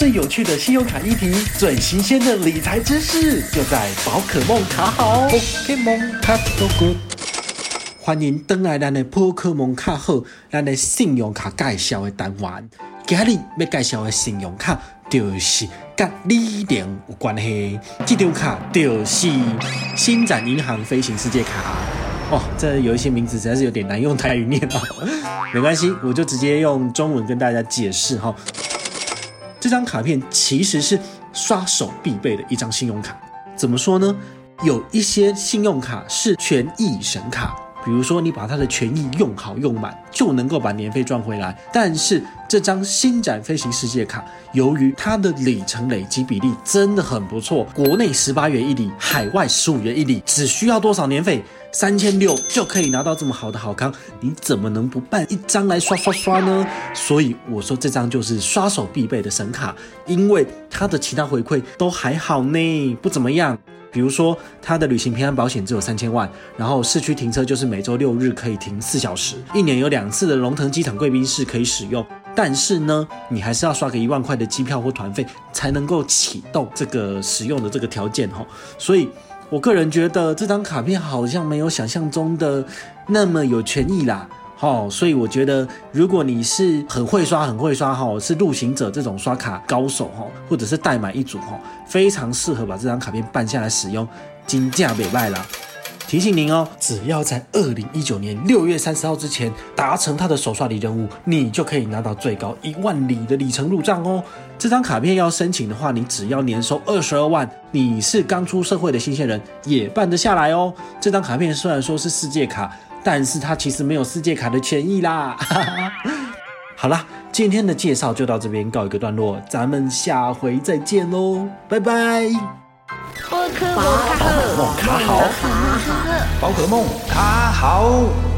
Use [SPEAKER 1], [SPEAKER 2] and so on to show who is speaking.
[SPEAKER 1] 最有趣的信用卡议题，最新鲜的理财知识，就在宝可梦卡好。ok 梦卡 so good，欢迎登来咱的宝可梦卡好，咱的信用卡介绍的单元。今日要介绍的信用卡，就是跟里程有关系。这张卡就是星展银行飞行世界卡。哦，这有一些名字实在是有点难用台语念啊，没关系，我就直接用中文跟大家解释哈。这张卡片其实是刷手必备的一张信用卡。怎么说呢？有一些信用卡是权益神卡，比如说你把它的权益用好用满，就能够把年费赚回来。但是这张星展飞行世界卡，由于它的里程累积比例真的很不错，国内十八元一里，海外十五元一里，只需要多少年费？三千六就可以拿到这么好的好康，你怎么能不办一张来刷刷刷呢？所以我说这张就是刷手必备的神卡，因为它的其他回馈都还好呢，不怎么样。比如说它的旅行平安保险只有三千万，然后市区停车就是每周六日可以停四小时，一年有两次的龙腾机场贵宾室可以使用，但是呢，你还是要刷个一万块的机票或团费才能够启动这个使用的这个条件哈，所以。我个人觉得这张卡片好像没有想象中的那么有权益啦，好，所以我觉得如果你是很会刷、很会刷哈，是陆行者这种刷卡高手哈，或者是代买一组哈，非常适合把这张卡片办下来使用，金价北卖啦。提醒您哦，只要在二零一九年六月三十号之前达成他的首刷礼任务，你就可以拿到最高一万里的里程入账哦。这张卡片要申请的话，你只要年收二十二万，你是刚出社会的新鲜人也办得下来哦。这张卡片虽然说是世界卡，但是它其实没有世界卡的权益啦。好啦，今天的介绍就到这边告一个段落，咱们下回再见喽，拜拜。
[SPEAKER 2] 宝可梦卡好，宝可梦卡好。